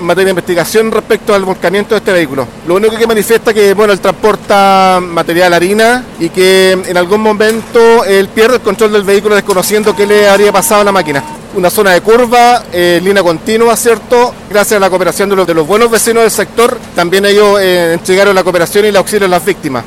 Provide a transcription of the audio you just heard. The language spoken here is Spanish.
materia de investigación respecto al volcamiento de este vehículo. Lo único que manifiesta que bueno, él transporta material harina y que en algún momento él pierde el control del vehículo desconociendo qué le habría pasado a la máquina una zona de curva, eh, línea continua, ¿cierto? Gracias a la cooperación de los, de los buenos vecinos del sector, también ellos eh, entregaron la cooperación y el auxilio a las víctimas.